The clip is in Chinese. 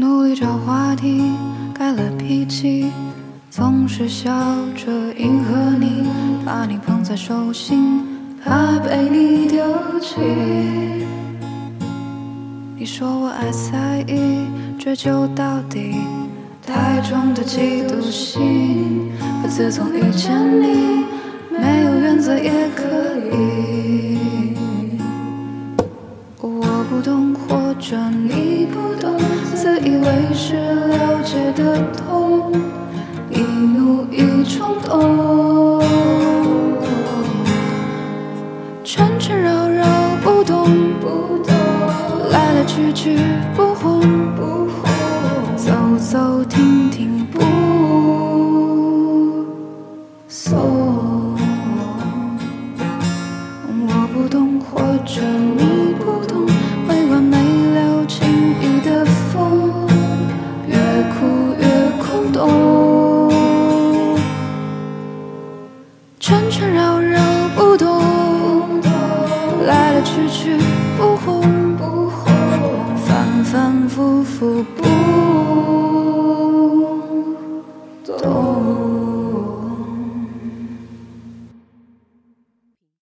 努力找话题，改了脾气，总是笑着迎合你，把你捧在手心，怕被你丢弃。你说我爱在意，追究到底，太重的嫉妒心。可自从遇见你，没有原则也可以。我不懂，转你不懂，自以为是了解的痛，一怒一冲动，圈圈绕绕不动，来来去去不红不红，走走停停不缠缠绕绕不懂，来来去去不红不红，反反复复。不